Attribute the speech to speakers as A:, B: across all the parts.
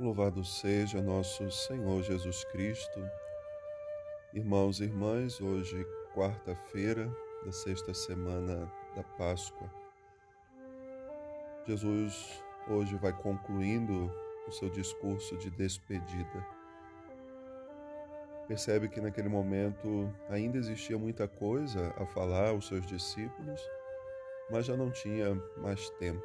A: Louvado seja nosso Senhor Jesus Cristo. Irmãos e irmãs, hoje, quarta-feira da sexta semana da Páscoa, Jesus hoje vai concluindo o seu discurso de despedida. Percebe que naquele momento ainda existia muita coisa a falar aos seus discípulos, mas já não tinha mais tempo.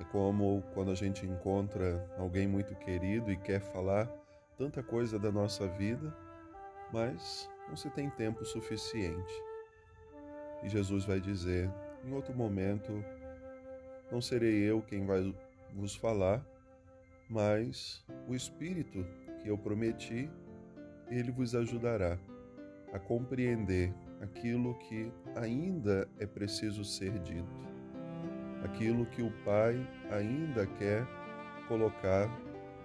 A: É como quando a gente encontra alguém muito querido e quer falar tanta coisa da nossa vida, mas não se tem tempo suficiente. E Jesus vai dizer: em outro momento, não serei eu quem vai vos falar, mas o Espírito que eu prometi, ele vos ajudará a compreender aquilo que ainda é preciso ser dito aquilo que o Pai ainda quer colocar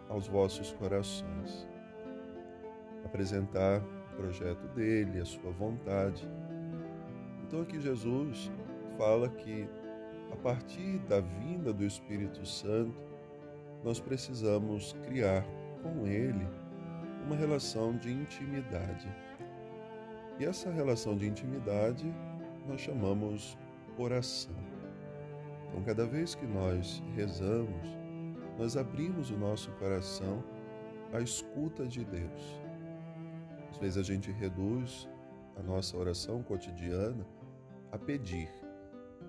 A: aos vossos corações. Apresentar o projeto dele, a sua vontade. Então aqui Jesus fala que a partir da vinda do Espírito Santo, nós precisamos criar com ele uma relação de intimidade. E essa relação de intimidade nós chamamos oração. Então, cada vez que nós rezamos, nós abrimos o nosso coração à escuta de Deus. Às vezes a gente reduz a nossa oração cotidiana a pedir,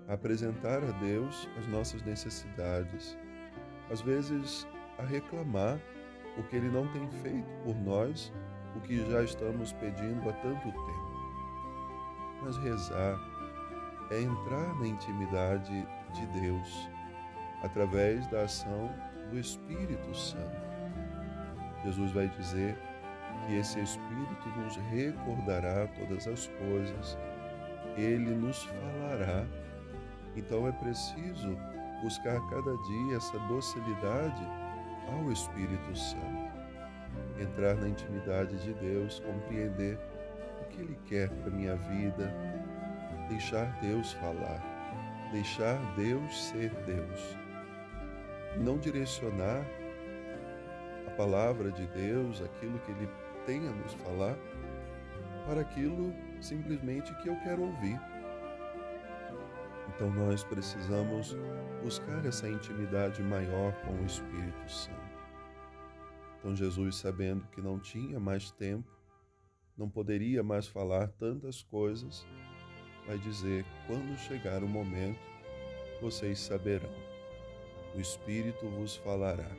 A: a apresentar a Deus as nossas necessidades, às vezes a reclamar porque Ele não tem feito por nós o que já estamos pedindo há tanto tempo. Mas rezar é entrar na intimidade de Deus através da ação do Espírito Santo. Jesus vai dizer que esse Espírito nos recordará todas as coisas, ele nos falará. Então é preciso buscar cada dia essa docilidade ao Espírito Santo, entrar na intimidade de Deus, compreender o que Ele quer para minha vida, deixar Deus falar, deixar Deus ser Deus. Não direcionar a palavra de Deus, aquilo que Ele tem a nos falar, para aquilo simplesmente que eu quero ouvir. Então nós precisamos buscar essa intimidade maior com o Espírito Santo. Então Jesus, sabendo que não tinha mais tempo, não poderia mais falar tantas coisas, vai dizer: quando chegar o momento, vocês saberão. O Espírito vos falará,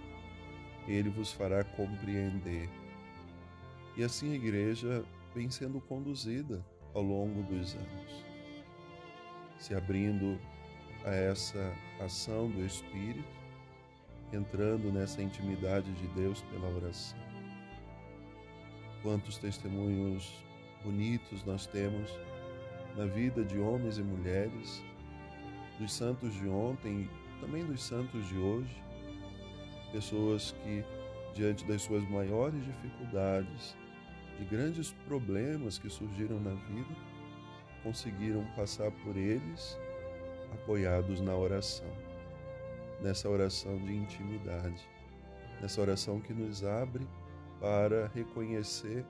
A: ele vos fará compreender. E assim a igreja vem sendo conduzida ao longo dos anos, se abrindo a essa ação do Espírito, entrando nessa intimidade de Deus pela oração. Quantos testemunhos bonitos nós temos na vida de homens e mulheres, dos santos de ontem e também dos santos de hoje, pessoas que, diante das suas maiores dificuldades, de grandes problemas que surgiram na vida, conseguiram passar por eles apoiados na oração, nessa oração de intimidade, nessa oração que nos abre para reconhecer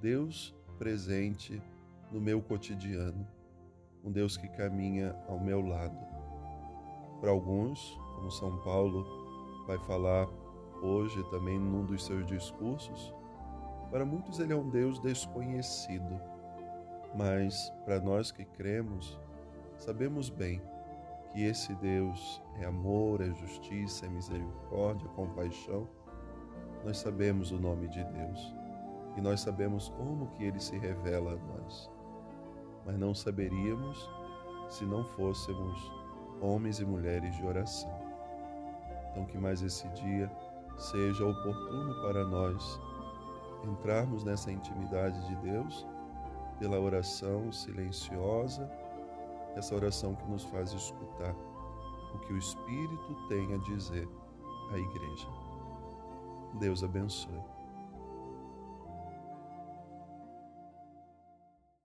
A: Deus presente no meu cotidiano, um Deus que caminha ao meu lado. Para alguns, como São Paulo vai falar hoje também num dos seus discursos, para muitos ele é um Deus desconhecido, mas para nós que cremos, sabemos bem que esse Deus é amor, é justiça, é misericórdia, é compaixão. Nós sabemos o nome de Deus e nós sabemos como que ele se revela a nós mas não saberíamos se não fôssemos homens e mulheres de oração. Então, que mais esse dia seja oportuno para nós entrarmos nessa intimidade de Deus pela oração silenciosa, essa oração que nos faz escutar o que o Espírito tem a dizer à igreja. Deus abençoe.